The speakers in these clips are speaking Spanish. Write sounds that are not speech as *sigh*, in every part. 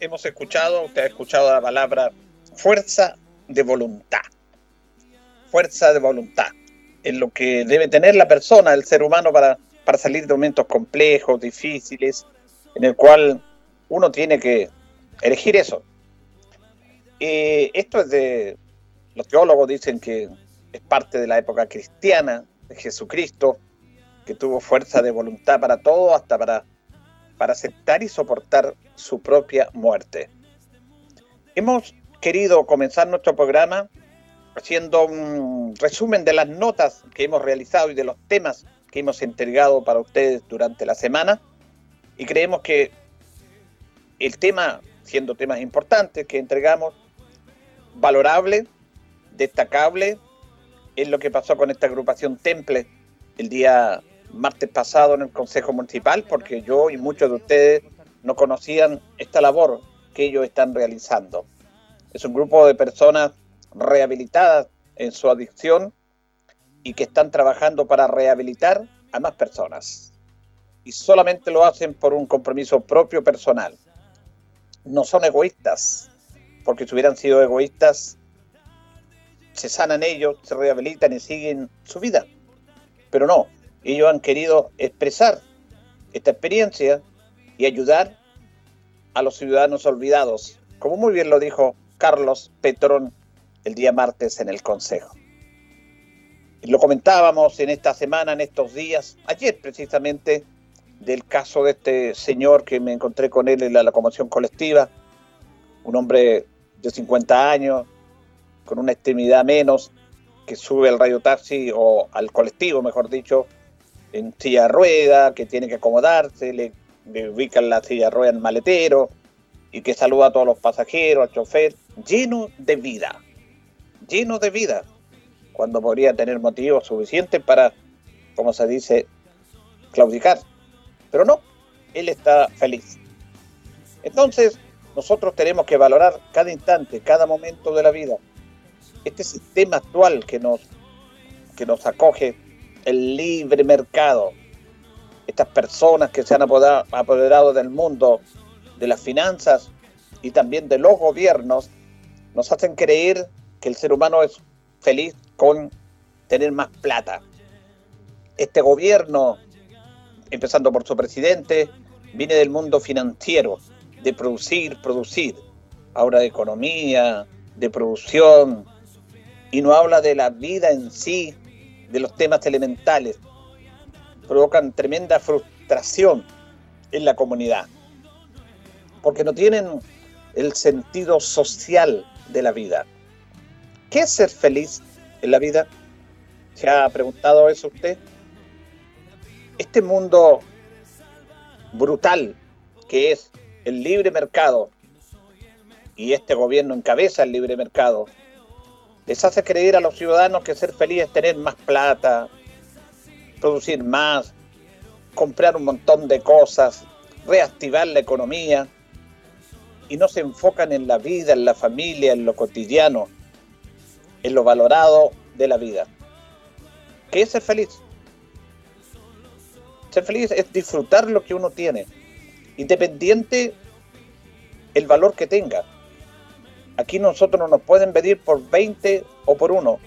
Hemos escuchado, usted ha escuchado la palabra fuerza de voluntad? Fuerza de voluntad. Es lo que debe tener la persona, el ser humano, para, para salir de momentos complejos, difíciles, en el cual uno tiene que elegir eso. Y esto es de, los teólogos dicen que es parte de la época cristiana, de Jesucristo, que tuvo fuerza de voluntad para todo, hasta para para aceptar y soportar su propia muerte. Hemos querido comenzar nuestro programa haciendo un resumen de las notas que hemos realizado y de los temas que hemos entregado para ustedes durante la semana y creemos que el tema, siendo temas importantes que entregamos, valorable, destacable, es lo que pasó con esta agrupación Temple el día martes pasado en el Consejo Municipal, porque yo y muchos de ustedes no conocían esta labor que ellos están realizando. Es un grupo de personas rehabilitadas en su adicción y que están trabajando para rehabilitar a más personas. Y solamente lo hacen por un compromiso propio personal. No son egoístas, porque si hubieran sido egoístas, se sanan ellos, se rehabilitan y siguen su vida. Pero no, ellos han querido expresar esta experiencia y ayudar a los ciudadanos olvidados, como muy bien lo dijo Carlos Petrón el día martes en el Consejo. Lo comentábamos en esta semana, en estos días, ayer precisamente, del caso de este señor que me encontré con él en la locomoción colectiva, un hombre de 50 años, con una extremidad menos, que sube al radio taxi o al colectivo, mejor dicho, en silla rueda, que tiene que acomodarse, le, ubican la silla rueda en maletero y que saluda a todos los pasajeros, al chofer, lleno de vida, lleno de vida, cuando podría tener motivos suficientes para, como se dice, claudicar. Pero no, él está feliz. Entonces, nosotros tenemos que valorar cada instante, cada momento de la vida. Este sistema actual que nos, que nos acoge el libre mercado, estas personas que se han apoderado del mundo de las finanzas y también de los gobiernos, nos hacen creer que el ser humano es feliz con tener más plata. Este gobierno, empezando por su presidente, viene del mundo financiero, de producir, producir, ahora de economía, de producción, y no habla de la vida en sí, de los temas elementales, provocan tremenda frustración en la comunidad, porque no tienen el sentido social de la vida. ¿Qué es ser feliz en la vida? ¿Se ha preguntado eso usted? Este mundo brutal que es el libre mercado, y este gobierno encabeza el libre mercado, les hace creer a los ciudadanos que ser feliz es tener más plata, producir más, comprar un montón de cosas, reactivar la economía, y no se enfocan en la vida, en la familia, en lo cotidiano, en lo valorado de la vida. ¿Qué es ser feliz? Ser feliz es disfrutar lo que uno tiene, independiente el valor que tenga. Aquí nosotros no nos pueden pedir por 20 o por uno.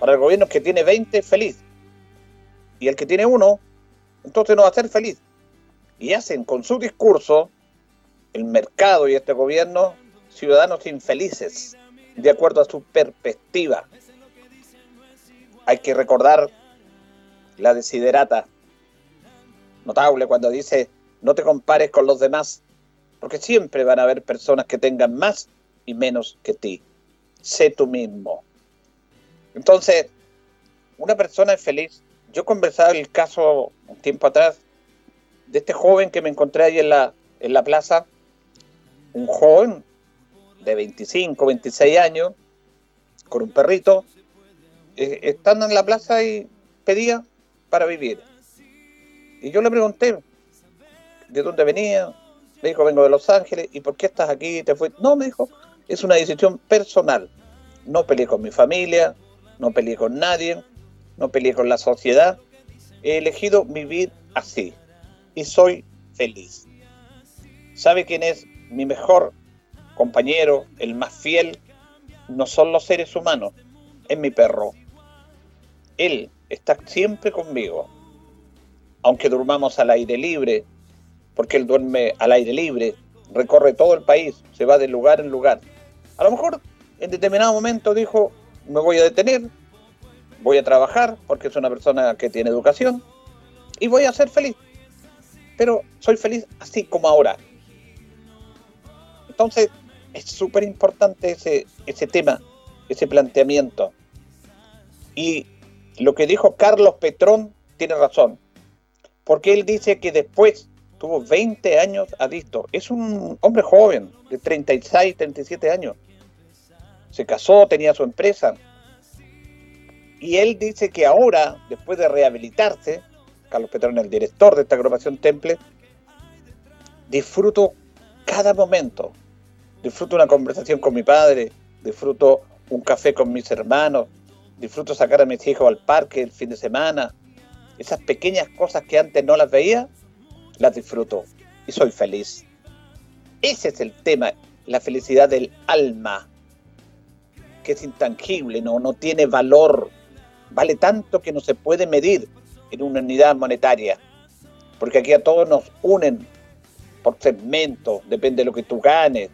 Para el gobierno que tiene 20 feliz. Y el que tiene uno, entonces no va a ser feliz. Y hacen con su discurso el mercado y este gobierno ciudadanos infelices, de acuerdo a su perspectiva. Hay que recordar la desiderata notable cuando dice no te compares con los demás, porque siempre van a haber personas que tengan más y menos que ti. Sé tú mismo. Entonces, una persona es feliz. Yo conversaba el caso un tiempo atrás de este joven que me encontré ahí en la, en la plaza, un joven de 25, 26 años, con un perrito, eh, estando en la plaza y pedía para vivir. Y yo le pregunté, ¿de dónde venía? Me dijo, vengo de Los Ángeles. ¿Y por qué estás aquí? ¿Te fue? No, me dijo, es una decisión personal. No peleé con mi familia, no peleé con nadie, no peleé con la sociedad. He elegido vivir así y soy feliz. ¿Sabe quién es mi mejor compañero, el más fiel? No son los seres humanos, es mi perro. Él está siempre conmigo. Aunque durmamos al aire libre, porque él duerme al aire libre, recorre todo el país, se va de lugar en lugar. A lo mejor en determinado momento dijo, me voy a detener, voy a trabajar, porque es una persona que tiene educación, y voy a ser feliz. Pero soy feliz así como ahora. Entonces, es súper importante ese, ese tema, ese planteamiento. Y lo que dijo Carlos Petrón tiene razón, porque él dice que después tuvo 20 años adicto. Es un hombre joven, de 36, 37 años. Se casó, tenía su empresa. Y él dice que ahora, después de rehabilitarse, Carlos Petrón, el director de esta agrupación Temple, disfruto cada momento. Disfruto una conversación con mi padre, disfruto un café con mis hermanos, disfruto sacar a mis hijos al parque el fin de semana. Esas pequeñas cosas que antes no las veía, las disfruto y soy feliz. Ese es el tema, la felicidad del alma, que es intangible, no, no tiene valor, vale tanto que no se puede medir en una unidad monetaria, porque aquí a todos nos unen por segmento, depende de lo que tú ganes,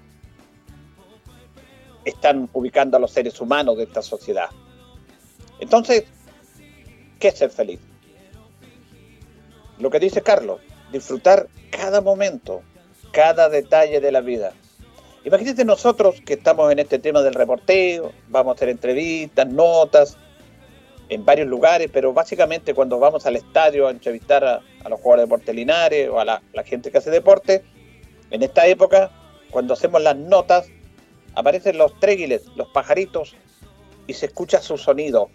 están ubicando a los seres humanos de esta sociedad. Entonces, ¿qué es ser feliz? Lo que dice Carlos, disfrutar cada momento, cada detalle de la vida. Imagínate nosotros que estamos en este tema del reporteo, vamos a hacer entrevistas, notas en varios lugares, pero básicamente cuando vamos al estadio a entrevistar a, los jugadores de deporte Linares o a la, la gente que hace deporte, en esta época, cuando hacemos las notas, aparecen los tréguiles, los pajaritos, y se escucha su sonido.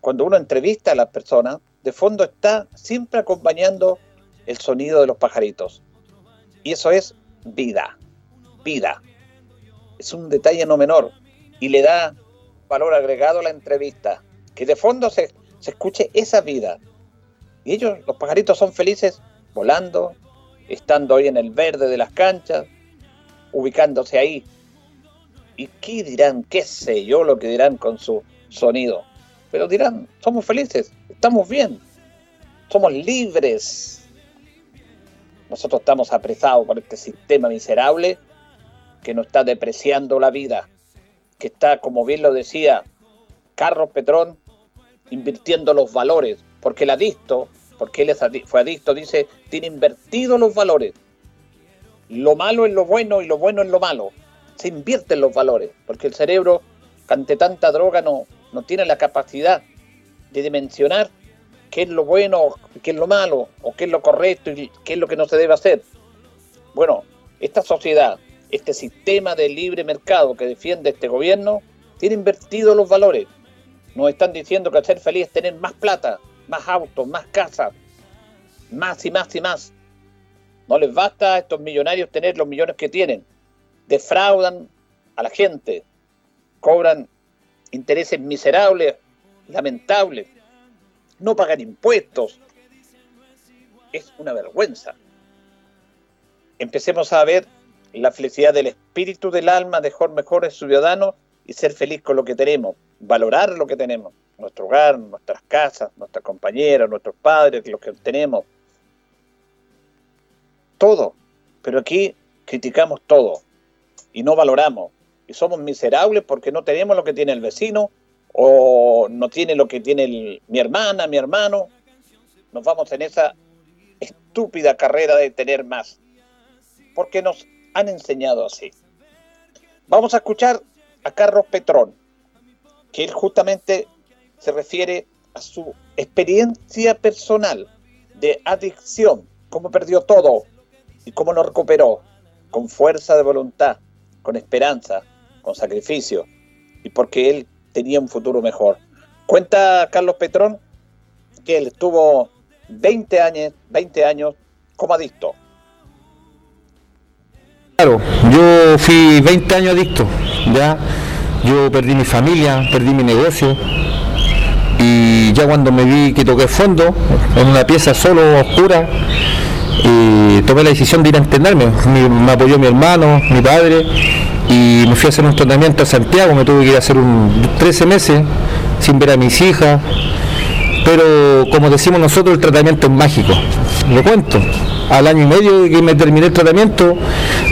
Cuando uno entrevista a las personas, de fondo está siempre acompañando el sonido de los pajaritos. Y eso es vida, vida. Es un detalle no menor y le da valor agregado a la entrevista, que de fondo se, se escuche esa vida. Y ellos, los pajaritos, son felices volando, estando ahí en el verde de las canchas, ubicándose ahí. ¿Y qué dirán? ¿Qué sé yo lo que dirán con su sonido? Pero dirán, somos felices, estamos bien, somos libres, nosotros estamos apresados por este sistema miserable que nos está depreciando la vida, que está, como bien lo decía Carlos Petrón, invirtiendo los valores, porque el adicto, porque él fue adicto, dice, tiene invertido los valores. Lo malo es lo bueno y lo bueno es lo malo. Se invierten los valores, porque el cerebro, ante tanta droga, no, no tiene la capacidad de dimensionar qué es lo bueno, qué es lo malo, o qué es lo correcto y qué es lo que no se debe hacer. Bueno, esta sociedad, este sistema de libre mercado que defiende este gobierno, tiene invertido los valores. Nos están diciendo que ser feliz es tener más plata, más autos, más casas, más y más y más. No les basta a estos millonarios tener los millones que tienen. Defraudan a la gente, cobran intereses miserables, lamentables no pagan impuestos. Es una vergüenza. Empecemos a ver la felicidad del espíritu del alma de ser mejores ciudadanos y ser feliz con lo que tenemos. valorar lo que tenemos, nuestro hogar, nuestras casas, nuestras compañeras, nuestros padres, lo que tenemos. Todo. Pero aquí criticamos todo y no valoramos. Y somos miserables porque no tenemos lo que tiene el vecino o no tiene lo que tiene mi hermana, mi hermano. Nos vamos en esa estúpida carrera de tener más. Porque nos han enseñado así. Vamos a escuchar a Carlos Petrón, que él justamente se refiere a su experiencia personal de adicción, cómo perdió todo y cómo lo recuperó, con fuerza de voluntad, con esperanza, con sacrificio, y porque él tenía un futuro mejor. Cuenta Carlos Petrón que él estuvo 20 años, 20 años como adicto. Claro, yo fui 20 años adicto, ya yo perdí mi familia, perdí mi negocio y ya cuando me vi que toqué fondo, en una pieza solo, oscura, tomé la decisión de ir a entenderme. me apoyó mi hermano, mi padre y me fui a hacer un tratamiento a Santiago, me tuve que ir a hacer un 13 meses sin ver a mis hijas, pero como decimos nosotros el tratamiento es mágico, lo cuento. Al año y medio de que me terminé el tratamiento,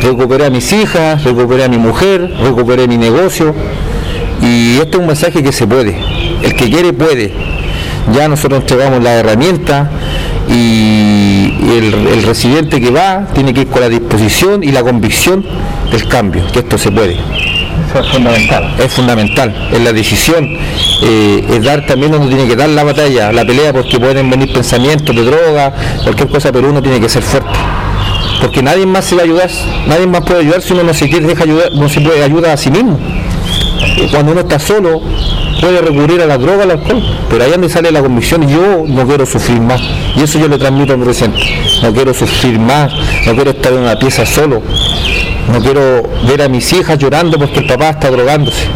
recuperé a mis hijas, recuperé a mi mujer, recuperé mi negocio y este es un mensaje que se puede, el que quiere puede. Ya nosotros entregamos la herramienta y el, residente que va tiene que ir con la disposición y la convicción del cambio, que esto se puede. Eso es fundamental. Es fundamental, es la decisión, eh, es dar también uno tiene que dar la batalla, la pelea, porque pueden venir pensamientos de droga, cualquier cosa, pero uno tiene que ser fuerte. Porque nadie más se va a ayudar, nadie más puede ayudar si uno no se quiere deja ayudar, no se puede ayudar a sí mismo. Cuando uno está solo, puede recurrir a la droga, al alcohol, pero ahí donde sale la convicción, yo no quiero sufrir más. Y eso yo le transmito a mi presente. No quiero sufrir más, no quiero estar en una pieza solo, no quiero ver a mis hijas llorando porque el papá está drogándose.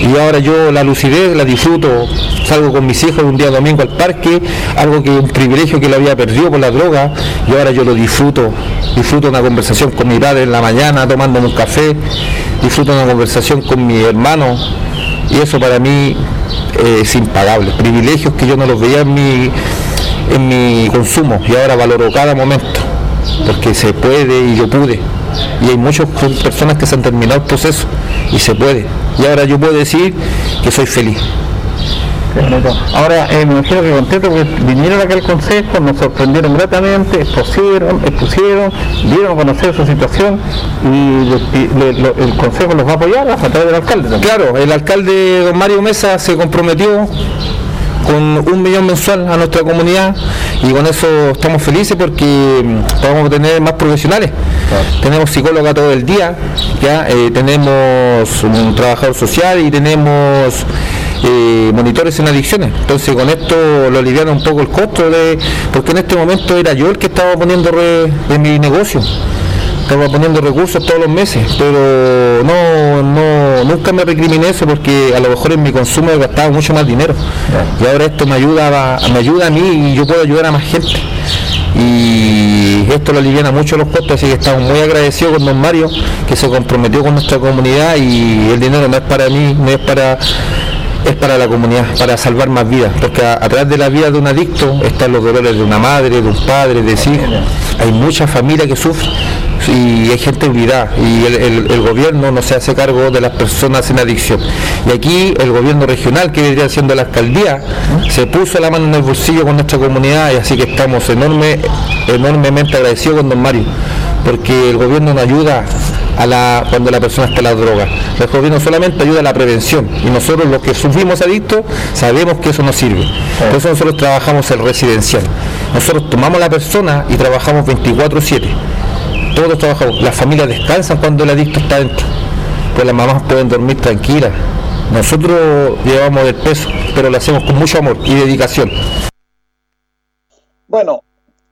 Y ahora yo la lucidez la disfruto, salgo con mis hijos un día domingo al parque, algo que un privilegio que lo había perdido por la droga, y ahora yo lo disfruto, disfruto una conversación con mi padre en la mañana tomándome un café, disfruto una conversación con mi hermano, y eso para mí eh, es impagable. Privilegios que yo no los veía en mi, en mi consumo y ahora valoro cada momento, porque se puede y yo pude. Y hay muchas personas que se han terminado el proceso y se puede. Y ahora yo puedo decir que soy feliz. Ahora, eh, me imagino que contento porque vinieron acá al consejo, nos sorprendieron gratamente, expusieron, expusieron, dieron a conocer su situación y el consejo los va a apoyar a través del alcalde. Claro, el alcalde don Mario Mesa se comprometió con un millón mensual a nuestra comunidad y con eso estamos felices porque mm, vamos a tener más profesionales. Tenemos psicóloga todo el día, ya eh, tenemos un trabajador social y tenemos eh, monitores en adicciones. Entonces con esto lo aliviaron un poco el costo de, porque en este momento era yo el que estaba poniendo de mi negocio estaba poniendo recursos todos los meses, pero no, no, nunca me recriminé eso porque a lo mejor en mi consumo he gastado mucho más dinero. Y ahora esto me ayuda, a, me ayuda a mí y yo puedo ayudar a más gente. Y esto lo aliviana mucho los costos, así que estamos muy agradecidos con don Mario, que se comprometió con nuestra comunidad y el dinero no es para mí, no es para es para la comunidad, para salvar más vidas, porque a, través de la vida de un adicto están los dolores de una madre, de un padre, de hijos. Hay mucha familia que sufre y hay gente olvidada y el, gobierno no se hace cargo de las personas en adicción. Y aquí el gobierno regional, que vendría siendo la alcaldía, se puso la mano en el bolsillo con nuestra comunidad y así que estamos enorme, enormemente agradecidos con don Mario, porque el gobierno nos ayuda a la, cuando la persona está en la droga. El gobierno solamente ayuda a la prevención y nosotros los que sufrimos adictos sabemos que eso no sirve. Por eso nosotros trabajamos el residencial. Nosotros tomamos a la persona y trabajamos 24/7 todos trabajamos, las familias descansan cuando el adicto está dentro, pues las mamás pueden dormir tranquilas. Nosotros llevamos el peso, pero lo hacemos con mucho amor y dedicación. Bueno,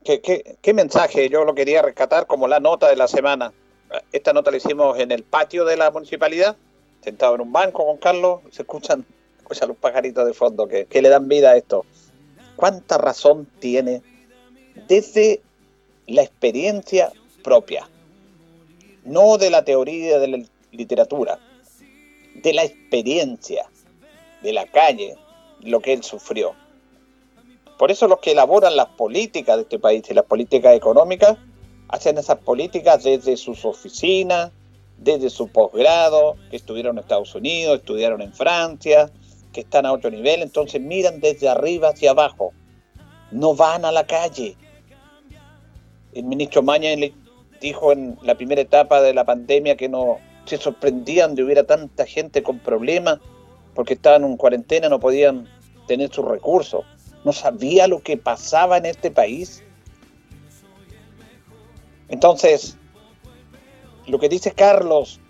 ¿qué, mensaje yo lo quería rescatar como la nota de la semana. Esta nota la hicimos en el patio de la municipalidad, sentado en un banco con Carlos, se escuchan, los pajaritos de fondo que, que le dan vida a esto. ¿Cuánta razón tiene desde la experiencia propia, no de la teoría de la literatura, de la experiencia. de la calle lo que él sufrió. Por eso los que elaboran las políticas de este país y las políticas económicas hacen esas políticas desde sus oficinas, desde su posgrado, que estuvieron en Estados Unidos, estudiaron en Francia, que están a otro nivel, entonces miran desde arriba hacia abajo, no van a la calle. El ministro Maña dijo en la primera etapa de la pandemia que no se sorprendían de hubiera tanta gente con problemas porque estaban en cuarentena, no podían tener sus recursos. No sabía lo que pasaba en este país. Entonces, lo que dice Carlos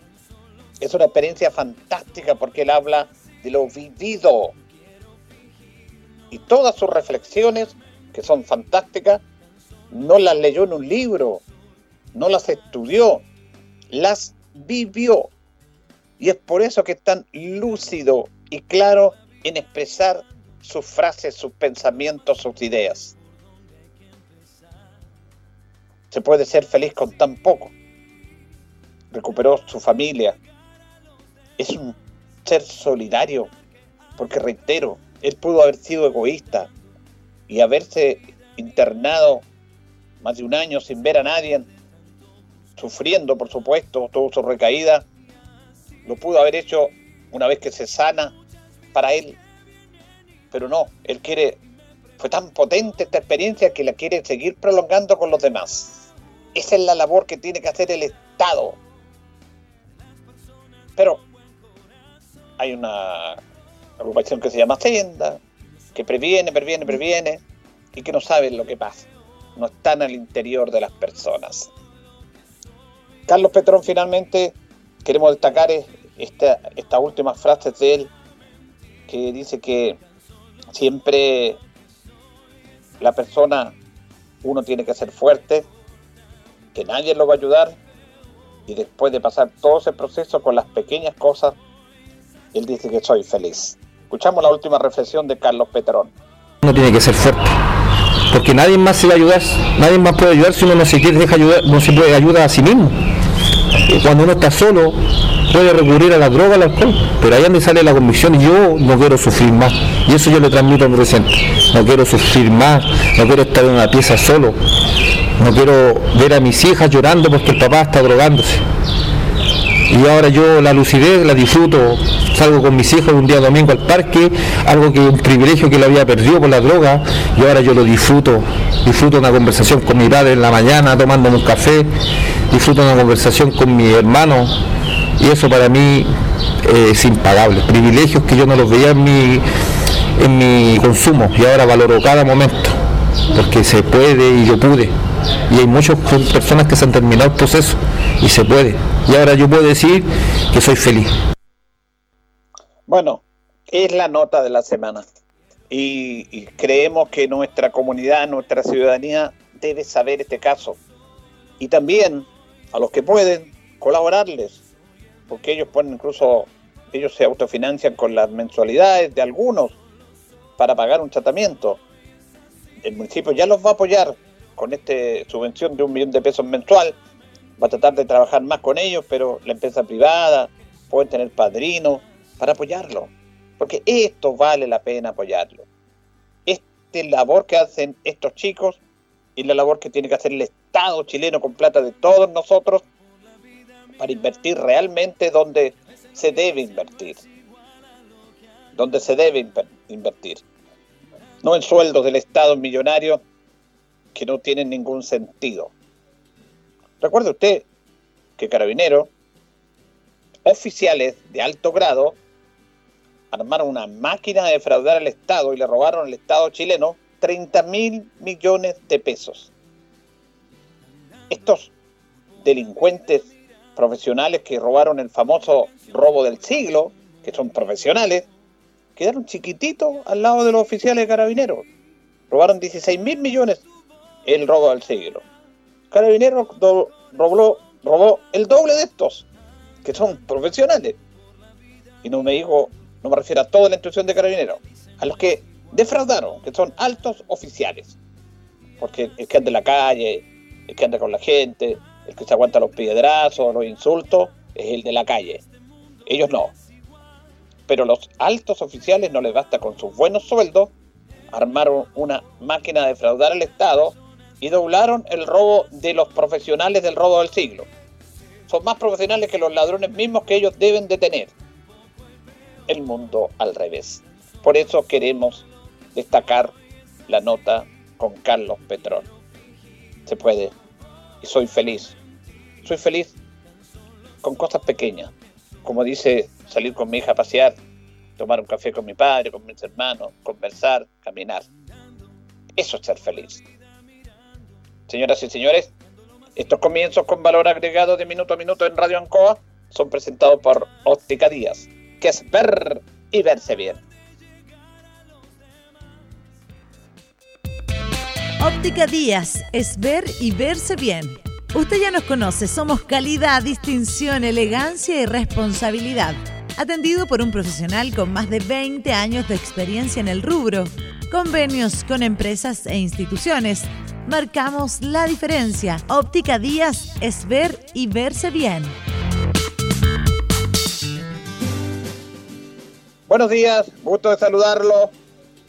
es una experiencia fantástica porque él habla de lo vivido. Y todas sus reflexiones, que son fantásticas, no las leyó en un libro, no las estudió, las vivió. Y es por eso que es tan lúcido y claro en expresar sus frases, sus pensamientos, sus ideas. Se puede ser feliz con tan poco. Recuperó su familia. Es un ser solidario, porque reitero, él pudo haber sido egoísta y haberse internado más de un año sin ver a nadie, sufriendo, por supuesto, tuvo su recaída, lo pudo haber hecho una vez que se sana para él, pero no, él quiere, fue tan potente esta experiencia que la quiere seguir prolongando con los demás. Esa es la labor que tiene que hacer el Estado. Pero hay una agrupación que se llama Senda, que previene, previene, previene, y que no sabe lo que pasa. No están al interior de las personas. Carlos Petrón finalmente queremos destacar esta, esta última frase de él que dice que siempre la persona, uno tiene que ser fuerte, que nadie lo va a ayudar y después de pasar todo ese proceso con las pequeñas cosas, él dice que soy feliz. Escuchamos la última reflexión de Carlos Petrón. Uno tiene que ser fuerte porque nadie más se va a ayudar, nadie más puede ayudar si uno no se quiere deja ayudar, no se puede ayudar a sí mismo. Cuando uno está solo, puede recurrir a la droga, al alcohol, pero ahí donde sale la convicción, yo no quiero sufrir más. Y eso yo le transmito a mi presente. No quiero sufrir más, no quiero estar en una pieza solo, no quiero ver a mis hijas llorando porque el papá está drogándose. Y ahora yo la lucidez la disfruto, salgo con mis hijos un día domingo al parque, algo que un privilegio que lo había perdido por la droga, y ahora yo lo disfruto, disfruto una conversación con mi padre en la mañana tomándome un café, disfruto una conversación con mi hermano, y eso para mí eh, es impagable. Privilegios que yo no los veía en mi, en mi consumo y ahora valoro cada momento, porque se puede y yo pude. Y hay muchas personas que se han terminado el proceso y se puede. Y ahora yo puedo decir que soy feliz. Bueno, es la nota de la semana. Y, creemos que nuestra comunidad, nuestra ciudadanía debe saber este caso. Y también a los que pueden colaborarles, porque ellos ponen incluso, ellos se autofinancian con las mensualidades de algunos para pagar un tratamiento. El municipio ya los va a apoyar con esta subvención de un millón de pesos mensual, va a tratar de trabajar más con ellos, pero la empresa privada pueden tener padrinos para apoyarlo, porque esto vale la pena apoyarlo. Esta labor que hacen estos chicos y la labor que tiene que hacer el Estado chileno con plata de todos nosotros para invertir realmente donde se debe invertir. Donde se debe invertir. No en sueldos del Estado millonario que no tienen ningún sentido. Recuerde usted que carabineros, oficiales de alto grado, armaron una máquina de defraudar al Estado y le robaron al Estado chileno 30 mil millones de pesos. Estos delincuentes profesionales que robaron el famoso robo del siglo, que son profesionales, quedaron chiquititos al lado de los oficiales de carabineros. Robaron 16 mil millones el robo del siglo. Carabineros robó, robó el doble de estos, que son profesionales. Y no me digo, no me refiero a toda la instrucción de carabineros, a los que defraudaron, que son altos oficiales. Porque el que anda en la calle, el que anda con la gente, el que se aguanta los piedrazos, los insultos, es el de la calle. Ellos no. Pero los altos oficiales no les basta con sus buenos sueldos, armaron una máquina de fraudar al Estado y doblaron el robo de los profesionales del robo del siglo. Son más profesionales que los ladrones mismos que ellos deben de tener. El mundo al revés. Por eso queremos destacar la nota con Carlos Petrón. Se puede. Y soy feliz. Soy feliz con cosas pequeñas. Como dice, salir con mi hija a pasear, tomar un café con mi padre, con mis hermanos, conversar, caminar. Eso es ser feliz. Señoras y señores, estos comienzos con valor agregado de minuto a minuto en Radio Ancoa son presentados por Óptica Díaz, que es ver y verse bien. Óptica Díaz es ver y verse bien. Usted ya nos conoce, somos calidad, distinción, elegancia y responsabilidad. Atendido por un profesional con más de 20 años de experiencia en el rubro. Convenios con empresas e instituciones marcamos la diferencia. Óptica Díaz es ver y verse bien. Buenos días, gusto de saludarlo.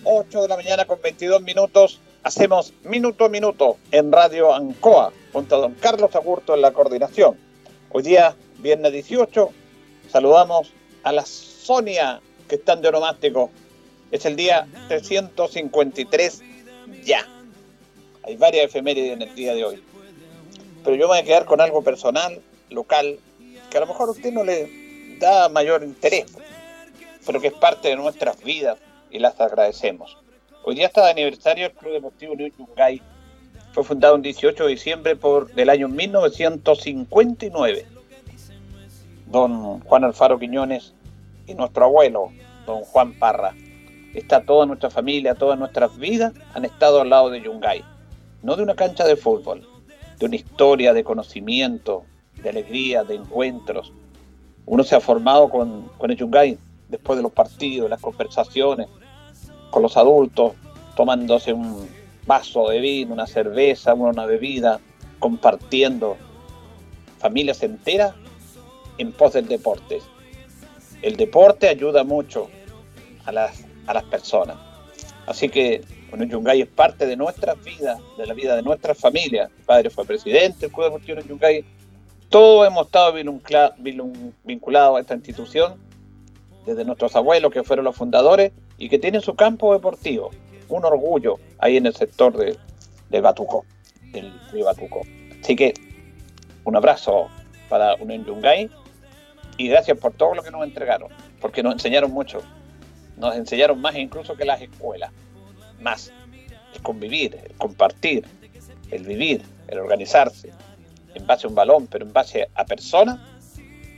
8 de la mañana con 22 minutos. Hacemos minuto a minuto en Radio Ancoa junto a don Carlos Agurto en la coordinación. Hoy día, viernes 18, saludamos a la Sonia que están de onomástico. Es el día 353 ya. Hay varias efemérides en el día de hoy. Pero yo voy a quedar con algo personal, local, que a lo mejor a usted no le da mayor interés, pero que es parte de nuestras vidas y las agradecemos. Hoy día está de aniversario el Club Deportivo New Yungay. Fue fundado el 18 de diciembre por, del año 1959. Don Juan Alfaro Quiñones y nuestro abuelo, don Juan Parra. Está toda nuestra familia, todas nuestras vidas han estado al lado de Yungay no de una cancha de fútbol, de una historia de conocimiento, de alegría, de encuentros. Uno se ha formado con, con el Yungay después de los partidos, las conversaciones, con los adultos, tomándose un vaso de vino, una cerveza, una bebida, compartiendo familias enteras en pos del deporte. El deporte ayuda mucho a las, a las personas. Así que bueno, Yungay es parte de nuestra vida, de la vida de nuestra familia. Mi padre fue presidente del Club Deportivo Yungay. Todos hemos estado vinculados a esta institución, desde nuestros abuelos que fueron los fundadores y que tienen su campo deportivo. Un orgullo ahí en el sector de, de Batuco, del río Batuco. Así que un abrazo para Unión Yungay y gracias por todo lo que nos entregaron, porque nos enseñaron mucho. Nos enseñaron más incluso que las escuelas más. El convivir, el compartir, el vivir, el organizarse, en base a un balón, pero en base a personas,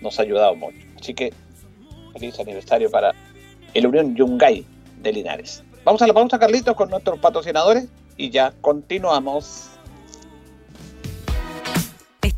nos ha ayudado mucho. Así que feliz aniversario para el Unión Yungay de Linares. Vamos a la pausa, Carlitos, con nuestros patrocinadores y ya continuamos.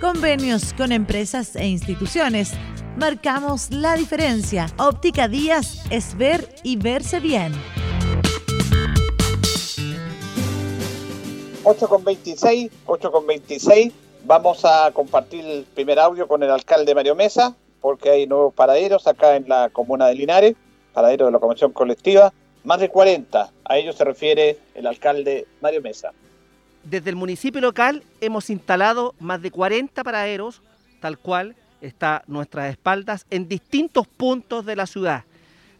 Convenios con empresas e instituciones marcamos la diferencia. Óptica Díaz es ver y verse bien. 8 con 26, 8 con 26. Vamos a compartir el primer audio con el alcalde Mario Mesa, porque hay nuevos paraderos acá en la comuna de Linares, paraderos de la Convención Colectiva, más de 40. A ello se refiere el alcalde Mario Mesa. Desde el municipio local hemos instalado más de 40 paraderos, tal cual está a nuestras espaldas, en distintos puntos de la ciudad,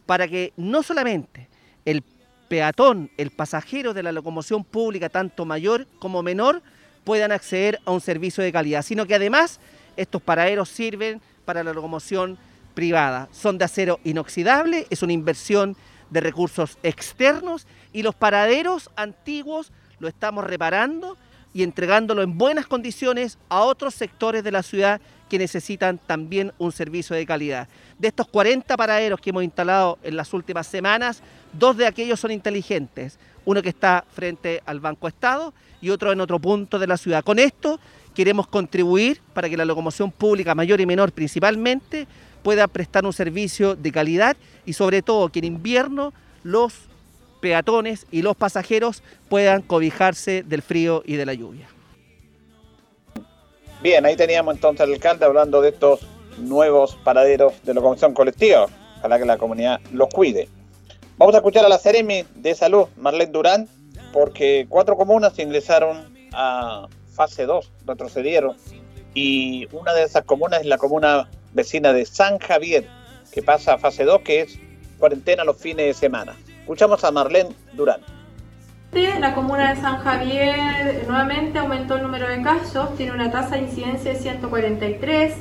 para que no solamente el peatón, el pasajero de la locomoción pública, tanto mayor como menor, puedan acceder a un servicio de calidad, sino que además estos paraderos sirven para la locomoción privada. Son de acero inoxidable, es una inversión de recursos externos y los paraderos antiguos lo estamos reparando y entregándolo en buenas condiciones a otros sectores de la ciudad que necesitan también un servicio de calidad. De estos 40 paraderos que hemos instalado en las últimas semanas, dos de aquellos son inteligentes. Uno que está frente al Banco Estado y otro en otro punto de la ciudad. Con esto queremos contribuir para que la locomoción pública mayor y menor principalmente pueda prestar un servicio de calidad y sobre todo que en invierno los peatones y los pasajeros puedan cobijarse del frío y de la lluvia. Bien, ahí teníamos entonces al alcalde hablando de estos nuevos paraderos de locomoción colectiva. Ojalá que la comunidad los cuide. Vamos a escuchar a la Ceremi de Salud, Marlene Durán, porque cuatro comunas ingresaron a fase 2, retrocedieron. Y una de esas comunas es la comuna vecina de San Javier, que pasa a fase 2, que es cuarentena los fines de semana. Escuchamos a Marlene Durán. La comuna de San Javier nuevamente aumentó el número de casos, tiene una tasa de incidencia de 143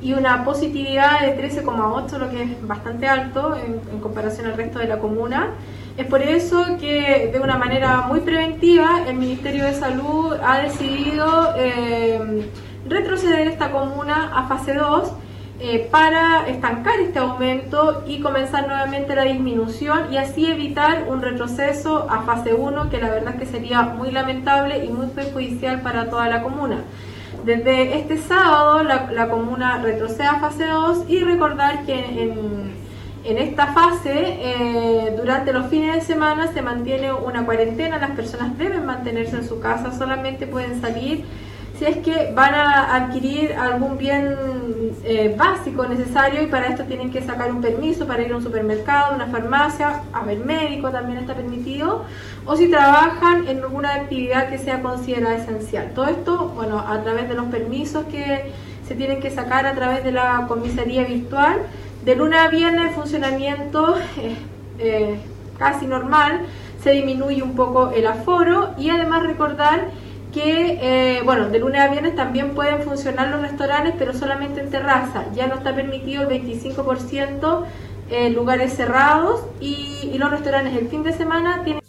y una positividad de 13,8, lo que es bastante alto en, comparación al resto de la comuna. Es por eso que de una manera muy preventiva el Ministerio de Salud ha decidido eh, retroceder esta comuna a fase 2 eh, para estancar este aumento y comenzar nuevamente la disminución y así evitar un retroceso a fase 1 que la verdad que sería muy lamentable y muy perjudicial para toda la comuna. Desde este sábado la, comuna retrocede a fase 2 y recordar que en, esta fase, eh, durante los fines de semana se mantiene una cuarentena, las personas deben mantenerse en su casa, solamente pueden salir si es que van a adquirir algún bien eh, básico necesario y para esto tienen que sacar un permiso para ir a un supermercado, una farmacia, a ver médico también está permitido, o si trabajan en alguna actividad que sea considerada esencial. Todo esto, bueno, a través de los permisos que se tienen que sacar a través de la comisaría virtual. De lunes a viernes el funcionamiento es eh, casi normal, se disminuye un poco el aforo y además recordar que, eh, bueno, de lunes a viernes también pueden funcionar los restaurantes, pero solamente en terraza. Ya no está permitido el 25% en lugares cerrados y, los restaurantes el fin de semana tienen...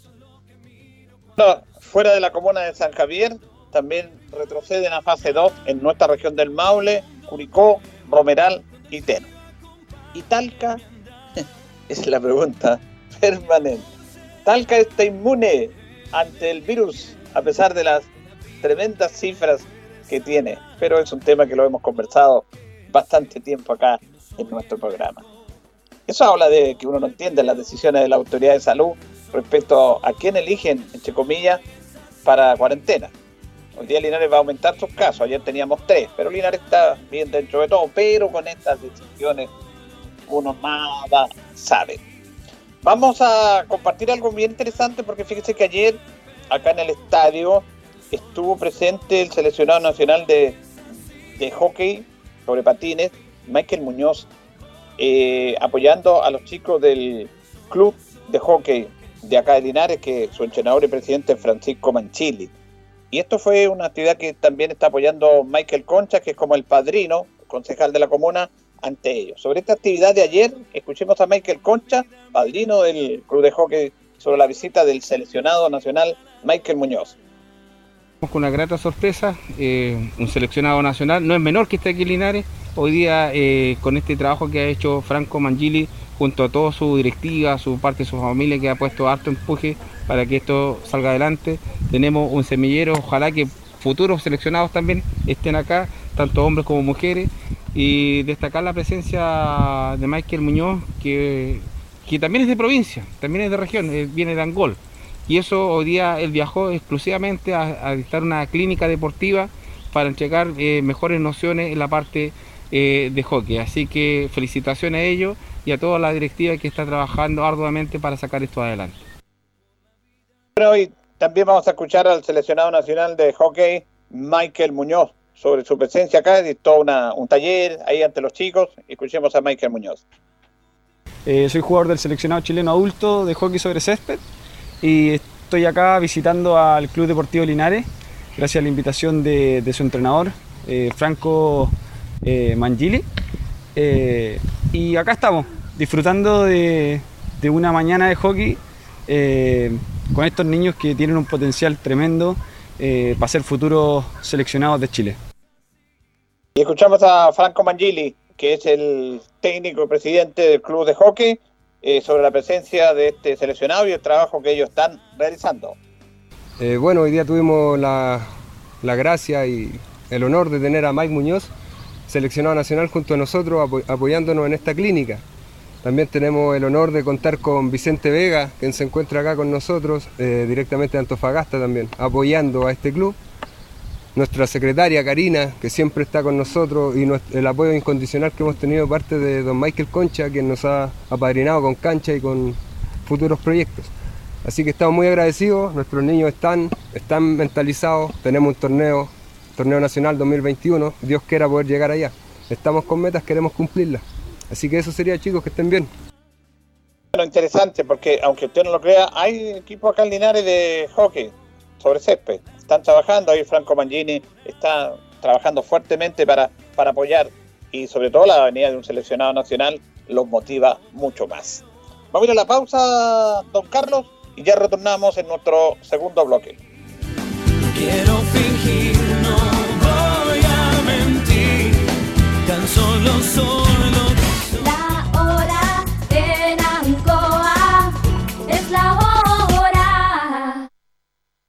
fuera de la comuna de San Javier, también retroceden a fase 2 en nuestra región del Maule, Curicó, Romeral y Teno. ¿Y Talca? *laughs* es la pregunta permanente. Talca está inmune ante el virus a pesar de las tremendas cifras que tiene, pero es un tema que lo hemos conversado bastante tiempo acá en nuestro programa. Eso habla de que uno no entiende las decisiones de la autoridad de salud respecto a quién eligen, entre comillas, para cuarentena. Hoy día Linares va a aumentar sus casos, ayer teníamos tres, pero Linares está bien dentro de todo, pero con estas decisiones uno nada sabe. Vamos a compartir algo bien interesante porque fíjese que ayer acá en el estadio estuvo presente el seleccionado nacional de, hockey sobre patines, Michael Muñoz, eh, apoyando a los chicos del club de hockey de acá de Linares, que su entrenador y presidente es Francisco Manchili. Y esto fue una actividad que también está apoyando Michael Concha, que es como el padrino, concejal de la comuna, ante ellos. Sobre esta actividad de ayer, escuchemos a Michael Concha, padrino del club de hockey, sobre la visita del seleccionado nacional Michael Muñoz con una grata sorpresa, eh, un seleccionado nacional, no es menor que esté aquí Linares, hoy día eh, con este trabajo que ha hecho Franco Mangili junto a toda su directiva, su parte de su familia que ha puesto harto empuje para que esto salga adelante, tenemos un semillero, ojalá que futuros seleccionados también estén acá, tanto hombres como mujeres, y destacar la presencia de Michael Muñoz, que, que también es de provincia, también es de región, eh, viene de Angol y eso hoy día él viajó exclusivamente a, dictar una clínica deportiva para entregar eh, mejores nociones en la parte eh, de hockey. Así que felicitaciones a ellos y a toda la directiva que está trabajando arduamente para sacar esto adelante. Bueno, hoy también vamos a escuchar al seleccionado nacional de hockey, Michael Muñoz, sobre su presencia acá, dictó una, un taller ahí ante los chicos. Escuchemos a Michael Muñoz. Eh, soy jugador del seleccionado chileno adulto de hockey sobre césped y estoy acá visitando al Club Deportivo Linares gracias a la invitación de, su entrenador, eh, Franco eh, Mangili. Eh, y acá estamos, disfrutando de, de una mañana de hockey con estos niños que tienen un potencial tremendo para ser futuros seleccionados de Chile. Y escuchamos a Franco Mangili, que es el técnico y presidente del club de hockey, eh, sobre la presencia de este seleccionado y el trabajo que ellos están realizando. Eh, bueno, hoy día tuvimos la, la gracia y el honor de tener a Mike Muñoz, seleccionado nacional, junto a nosotros, apo- apoyándonos en esta clínica. También tenemos el honor de contar con Vicente Vega, quien se encuentra acá con nosotros, eh, directamente de Antofagasta también, apoyando a este club. Nuestra secretaria Karina, que siempre está con nosotros, y el apoyo incondicional que hemos tenido parte de don Michael Concha, quien nos ha apadrinado con cancha y con futuros proyectos. Así que estamos muy agradecidos, nuestros niños están, están mentalizados, tenemos un torneo, torneo nacional 2021, Dios quiera poder llegar allá. Estamos con metas, queremos cumplirlas. Así que eso sería chicos, que estén bien. Bueno, interesante, porque aunque usted no lo crea, hay equipos acá en Linares de hockey sobre césped. Están trabajando, ahí Franco Mangini está trabajando fuertemente para, para apoyar y sobre todo la venida de un seleccionado nacional los motiva mucho más. Vamos a ir a la pausa, don Carlos, y ya retornamos en nuestro segundo bloque. Quiero fingir,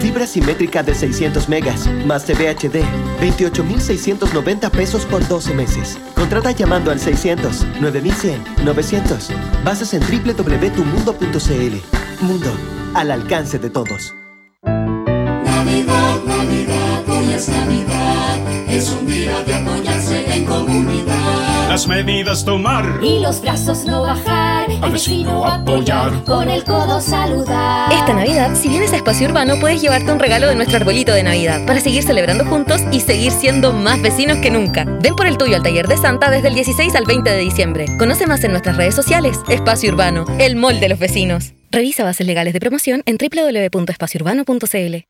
Fibra simétrica de 600 megas más TV HD, 28,690 pesos por 12 meses. Contrata llamando al 600 9100 900. Bases en www.tumundo.cl. Mundo, al alcance de todos. Navidad, Navidad, hoy es Navidad, es un día de apoyarse en comunidad. Las medidas tomar. Y los brazos no bajar, al vecino apoyar, con el codo saludar. Esta Navidad, si vienes a Espacio Urbano, puedes llevarte un regalo de nuestro arbolito de Navidad para seguir celebrando juntos y seguir siendo más vecinos que nunca. Ven por el tuyo al taller de Santa desde el 16 al 20 de diciembre. Conoce más en nuestras redes sociales. Espacio Urbano, el mall de los vecinos. Revisa bases legales de promoción en www.espaciourbano.cl.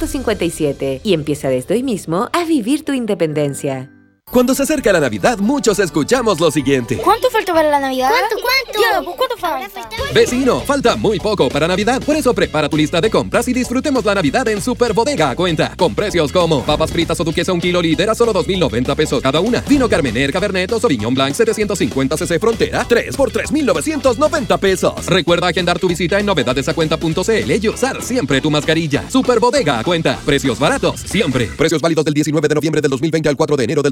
457 y empieza desde hoy mismo a vivir tu independencia. Cuando se acerca la Navidad, muchos escuchamos lo siguiente. ¿Cuánto falta para la Navidad? ¿Cuánto, cuánto? Ya, ¿cuánto falta? Vecino, falta muy poco para Navidad. Por eso prepara tu lista de compras y disfrutemos la Navidad en Super Bodega a cuenta. Con precios como papas fritas o duquesa un kilo líder a solo 2.090 pesos cada una. Vino Carmener, Cabernet o Sauvignon Blanc 750 cc Frontera 3 por 3.990 pesos. Recuerda agendar tu visita en novedadesacuenta.cl y usar siempre tu mascarilla. Super Bodega a cuenta. Precios baratos siempre. Precios válidos del 19 de noviembre del 2020 al 4 de enero del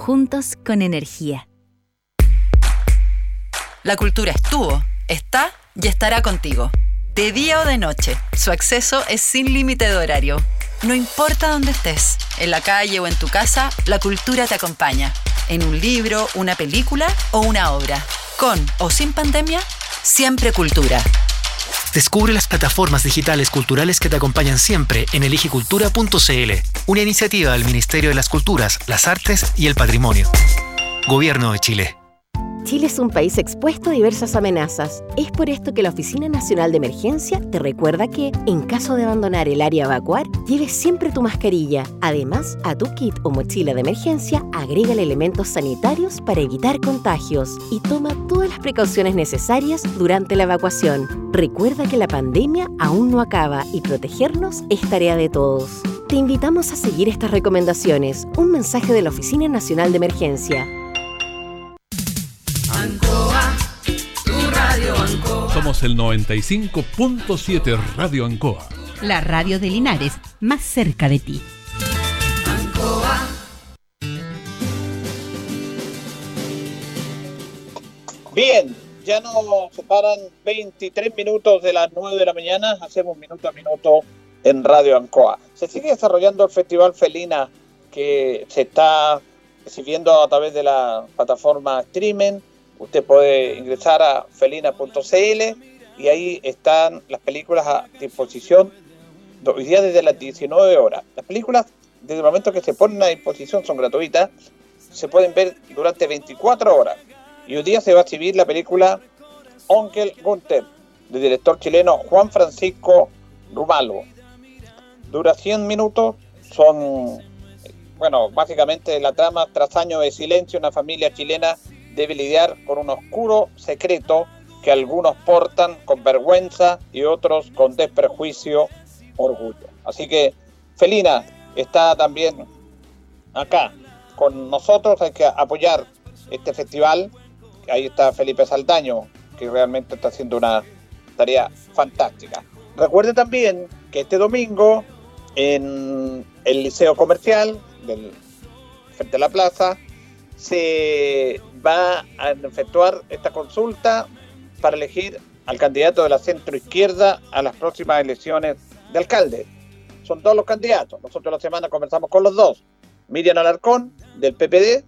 Juntos con energía. La cultura estuvo, está y estará contigo. De día o de noche, su acceso es sin límite de horario. No importa dónde estés, en la calle o en tu casa, la cultura te acompaña. En un libro, una película o una obra. Con o sin pandemia, siempre cultura. Descubre las plataformas digitales culturales que te acompañan siempre en eligecultura.cl, una iniciativa del Ministerio de las Culturas, las Artes y el Patrimonio. Gobierno de Chile. Chile es un país expuesto a diversas amenazas. Es por esto que la Oficina Nacional de Emergencia te recuerda que, en caso de abandonar el área a evacuar, lleves siempre tu mascarilla. Además, a tu kit o mochila de emergencia, agrégale elementos sanitarios para evitar contagios y toma todas las precauciones necesarias durante la evacuación. Recuerda que la pandemia aún no acaba y protegernos es tarea de todos. Te invitamos a seguir estas recomendaciones. Un mensaje de la Oficina Nacional de Emergencia. Ancoa, tu radio Ancoa. Somos el 95.7 Radio Ancoa. La radio de Linares, más cerca de ti. Ancoa. Bien, ya nos separan 23 minutos de las 9 de la mañana. Hacemos minuto a minuto en Radio Ancoa. Se sigue desarrollando el Festival Felina que se está recibiendo a través de la plataforma streaming. Usted puede ingresar a felina.cl y ahí están las películas a disposición hoy día desde las 19 horas. Las películas, desde el momento que se ponen a disposición, son gratuitas. Se pueden ver durante 24 horas. Y hoy día se va a exhibir la película Onkel Gunther, del director chileno Juan Francisco Rumalo. Dura 100 minutos, son, bueno, básicamente la trama, tras años de silencio, una familia chilena debe lidiar con un oscuro secreto que algunos portan con vergüenza y otros con desprejuicio, orgullo. Así que Felina está también acá con nosotros, hay que apoyar este festival. Ahí está Felipe Saldaño, que realmente está haciendo una tarea fantástica. Recuerde también que este domingo en el Liceo Comercial frente a la plaza se va a efectuar esta consulta para elegir al candidato de la centro izquierda a las próximas elecciones de alcalde. Son todos los candidatos. Nosotros la semana conversamos con los dos. Miriam Alarcón del PPD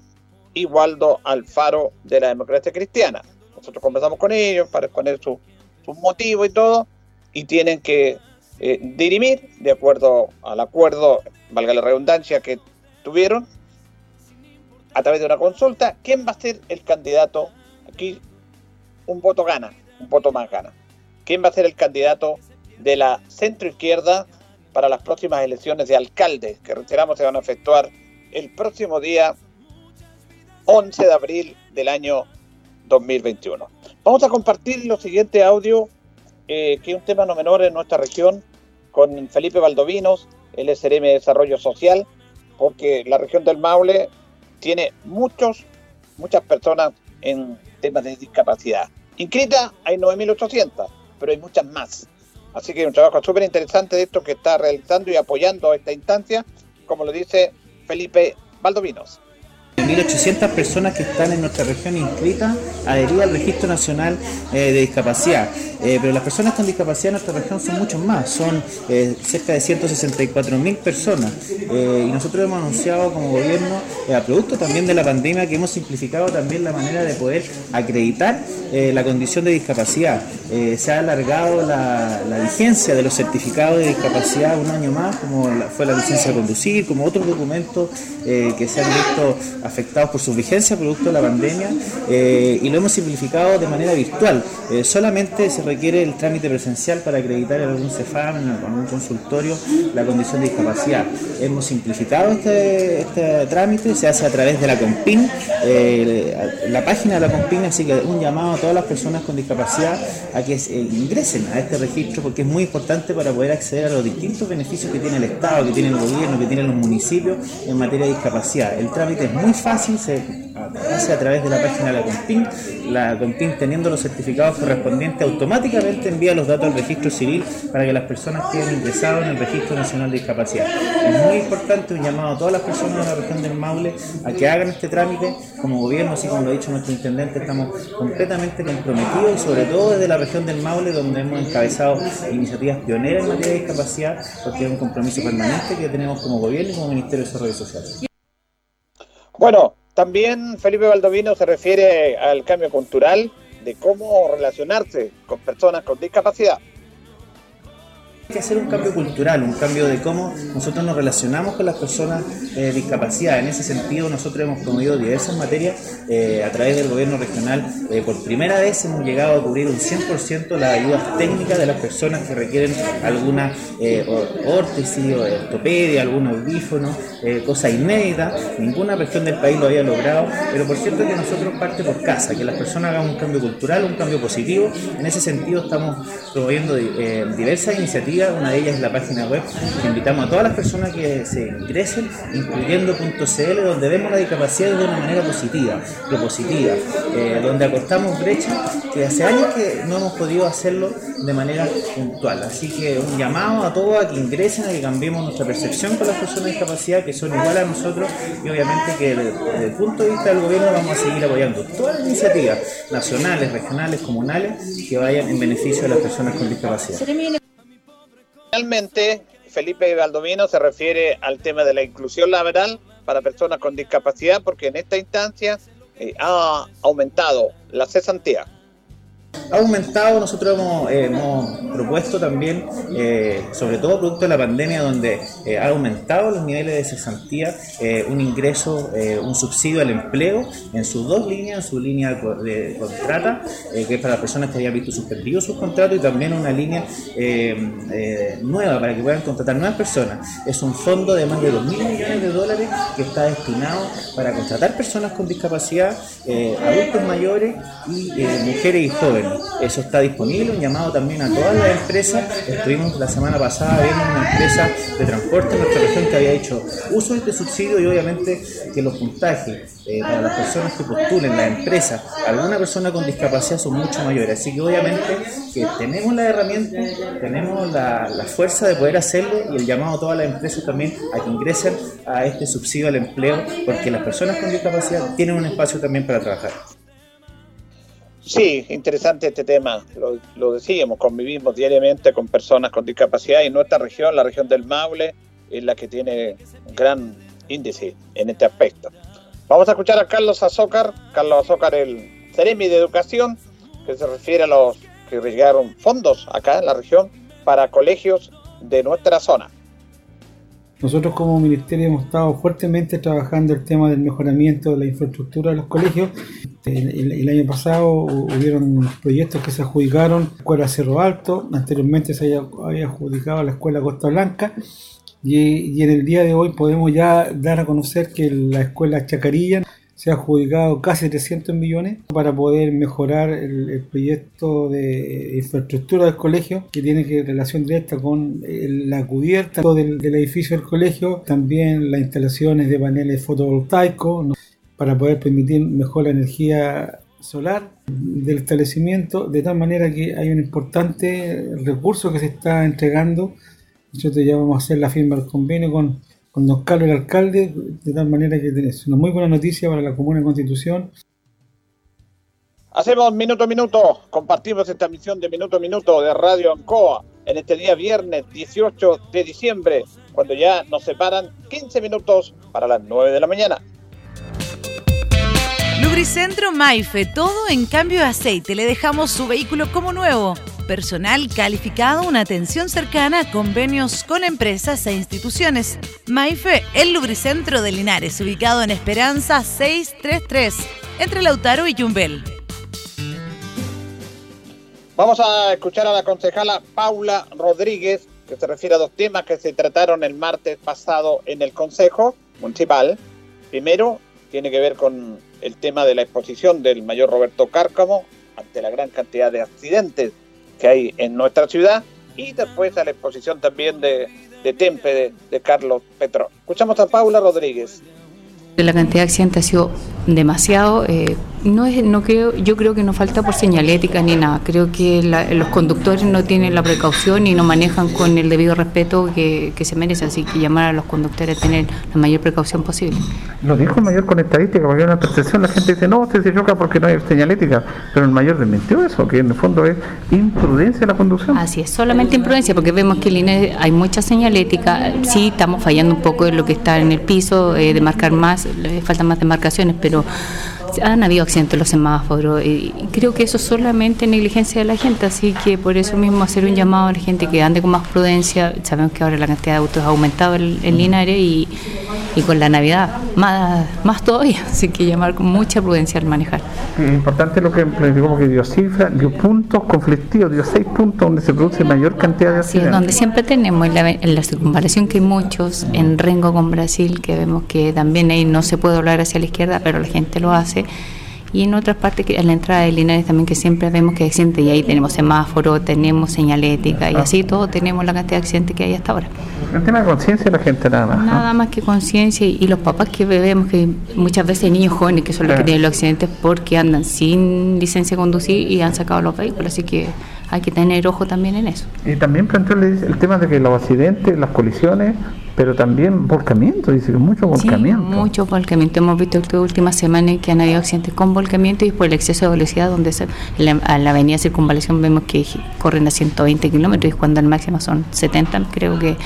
y Waldo Alfaro de la Democracia Cristiana. Nosotros conversamos con ellos para exponer sus su motivos y todo y tienen que eh, dirimir de acuerdo al acuerdo, valga la redundancia, que tuvieron a través de una consulta, quién va a ser el candidato. Aquí un voto gana, un voto más gana. ¿Quién va a ser el candidato de la centro izquierda para las próximas elecciones de alcalde que reiteramos se van a efectuar el próximo día 11 de abril del año 2021? Vamos a compartir lo siguiente audio, eh, que es un tema no menor en nuestra región, con Felipe Valdovinos, el SRM de Desarrollo Social, porque la región del Maule tiene muchos, muchas personas en temas de discapacidad. Inscritas hay 9.800, pero hay muchas más. Así que un trabajo súper interesante de esto que está realizando y apoyando esta instancia, como lo dice Felipe Valdovinos. 1.800 personas que están en nuestra región inscritas adheridas al Registro Nacional eh, de Discapacidad. Eh, pero las personas con discapacidad en nuestra región son muchos más, son eh, cerca de 164.000 personas. y nosotros hemos anunciado como gobierno, a producto también de la pandemia, que hemos simplificado también la manera de poder acreditar la condición de discapacidad. se ha alargado la, la, vigencia de los certificados de discapacidad un año más, como fue la licencia de conducir, como otros documentos que se han visto afectados por su vigencia producto de la pandemia eh, y lo hemos simplificado de manera virtual. Eh, solamente se requiere el trámite presencial para acreditar en algún CEFAM, en algún consultorio, la condición de discapacidad. Hemos simplificado este, este trámite, se hace a través de la COMPIN, eh, la página de la COMPIN, así que un llamado a todas las personas con discapacidad a que ingresen a este registro porque es muy importante para poder acceder a los distintos beneficios que tiene el Estado, que tiene el gobierno, que tienen los municipios en materia de discapacidad. El trámite es muy fácil, se hace a través de la página de la COMPIN. La COMPIN, teniendo los certificados correspondientes, automáticamente envía los datos al registro civil para que las personas queden ingresadas en el Registro Nacional de Discapacidad. Es muy importante un llamado a todas las personas de la región del Maule a que hagan este trámite. Como gobierno, así como lo ha dicho nuestro intendente, estamos completamente comprometidos sobre todo desde la región del Maule, donde hemos encabezado iniciativas pioneras en materia de discapacidad, porque es un compromiso permanente que tenemos como gobierno y como Ministerio de Desarrollo Social. Bueno, también Felipe Baldovino se refiere al cambio cultural de cómo relacionarse con personas con discapacidad que hacer un cambio cultural, un cambio de cómo nosotros nos relacionamos con las personas eh, discapacidad. En ese sentido, nosotros hemos promovido diversas materias eh, a través del gobierno regional. Eh, por primera vez hemos llegado a cubrir un 100% las ayudas técnicas de las personas que requieren alguna eh, o ortopedia, algún audífono, cosa inédita. Ninguna región del país lo había logrado, pero por cierto que nosotros parte por casa, que las personas hagan un cambio cultural, un cambio positivo. En ese sentido, estamos promoviendo diversas iniciativas una de ellas es la página web. Invitamos a todas las personas que se ingresen, incluyendo .cl, donde vemos la discapacidad de una manera positiva, propositiva, eh, donde acortamos brechas que hace años que no hemos podido hacerlo de manera puntual. Así que un llamado a todos a que ingresen, a que cambiemos nuestra percepción con las personas de discapacidad, que son iguales a nosotros, y obviamente que desde, el punto de vista del gobierno vamos a seguir apoyando todas las iniciativas nacionales, regionales, comunales, que vayan en beneficio de las personas con discapacidad. Finalmente, Felipe Valdomino se refiere al tema de la inclusión laboral para personas con discapacidad, porque en esta instancia eh, ha aumentado la cesantía ha aumentado, nosotros hemos, eh, propuesto también, eh, sobre todo producto de la pandemia, donde eh, ha aumentado los niveles de cesantía, un ingreso, un subsidio al empleo en sus dos líneas, en su línea de contrata, que es para personas que habían visto suspendido sus contratos, y también una línea nueva para que puedan contratar nuevas personas. Es un fondo de más de 2.000 millones de dólares que está destinado para contratar personas con discapacidad, adultos mayores y mujeres y jóvenes. Eso está disponible, un llamado también a todas las empresas. Estuvimos la semana pasada viendo una empresa de transporte en nuestra región que había hecho uso de este subsidio y obviamente que los puntajes eh, para las personas que postulen, la empresa, alguna persona con discapacidad son mucho mayores. Así que obviamente que tenemos la herramienta, tenemos la, la fuerza de poder hacerlo y el llamado a todas las empresas también a que ingresen a este subsidio al empleo porque las personas con discapacidad tienen un espacio también para trabajar. Sí, interesante este tema. Lo, decíamos, convivimos diariamente con personas con discapacidad y nuestra región, la región del Maule, es la que tiene un gran índice en este aspecto. Vamos a escuchar a Carlos Azócar, Carlos Azócar, el Ceremi de Educación, que se refiere a los que llegaron fondos acá en la región para colegios de nuestra zona. Nosotros como ministerio hemos estado fuertemente trabajando el tema del mejoramiento de la infraestructura de los colegios. El, año pasado hubieron proyectos que se adjudicaron, la Escuela Cerro Alto, anteriormente se había, adjudicado la Escuela Costa Blanca y, en el día de hoy podemos ya dar a conocer que la Escuela Chacarilla se ha adjudicado casi 300 millones para poder mejorar el, proyecto de infraestructura del colegio que tiene que relación directa con eh, la cubierta del, edificio del colegio, también las instalaciones de paneles fotovoltaicos para poder permitir mejor la energía solar del establecimiento, de tal manera que hay un importante recurso que se está entregando. Nosotros ya vamos a hacer la firma del convenio con con don Carlos el alcalde, de tal manera que es una muy buena noticia para la Comuna de Constitución. Hacemos minuto a minuto, compartimos esta misión de minuto a minuto de Radio Ancoa en este día viernes 18 de diciembre, cuando ya nos separan 15 minutos para las 9 de la mañana. Lubricentro Maife, todo en cambio de aceite. Le dejamos su vehículo como nuevo personal calificado, una atención cercana, convenios con empresas e instituciones. Maife, el lubricentro de Linares, ubicado en Esperanza 633, entre Lautaro y Yumbel. Vamos a escuchar a la concejala Paula Rodríguez, que se refiere a dos temas que se trataron el martes pasado en el Consejo Municipal. Primero, tiene que ver con el tema de la exposición del mayor Roberto Cárcamo ante la gran cantidad de accidentes que hay en nuestra ciudad y después a la exposición también de, de Tempe de, de Carlos Petro. Escuchamos a Paula Rodríguez. La cantidad de accidentes ha sido demasiado. eh, no es, no creo, yo creo que no falta por señalética ni nada. Creo que la- los conductores no tienen la precaución y no manejan con el debido respeto que, que se merece. Así que llamar a los conductores a tener la mayor precaución posible. Lo dijo el mayor con estadística, porque hay una percepción, la gente dice, no, usted se choca porque no hay señalética, pero el mayor desmintió eso, que en el fondo es imprudencia la conducción. Así es, solamente imprudencia, porque vemos que en Linares hay mucha señalética. Sí, estamos fallando un poco en lo que está en el piso, eh, de marcar más, le faltan más demarcaciones, pero han habido accidentes en los semáforos y creo que eso es solamente negligencia de la gente, así que por eso mismo hacer un llamado a la gente que ande con más prudencia. Sabemos que ahora la cantidad de autos ha aumentado en, en Linares y, y con la Navidad más, más todavía, *laughs* así que llamar con mucha prudencia al manejar. Es importante lo que planteó, porque dio cifras, dio puntos conflictivos, dio seis puntos donde se produce mayor cantidad de Sí, accidentes. donde siempre tenemos en la, en la circunvalación que hay muchos, en Rengo con Brasil, que vemos que también ahí no se puede doblar hacia la izquierda, pero la gente lo hace. Y en otras partes, que en la entrada de Linares también, que siempre vemos que hay accidentes, y ahí tenemos semáforo, tenemos señalética, y así todo tenemos la cantidad de accidentes que hay hasta ahora. El tema de conciencia de la gente nada más. ¿no? Nada más que conciencia y, y los papás que vemos que muchas veces hay niños jóvenes que son los que tienen los accidentes porque andan sin licencia de conducir y han sacado los vehículos, así que hay que tener ojo también en eso. Y también planteó el, tema de que los accidentes, las colisiones, pero también volcamiento, dice que mucho volcamiento. Mucho volcamiento. Hemos visto estas últimas semanas que han habido accidentes con volcamiento y por el exceso de velocidad, donde se- en la, a la avenida Circunvalación vemos que corren a 120 kilómetros y cuando el máximo son 70, creo que.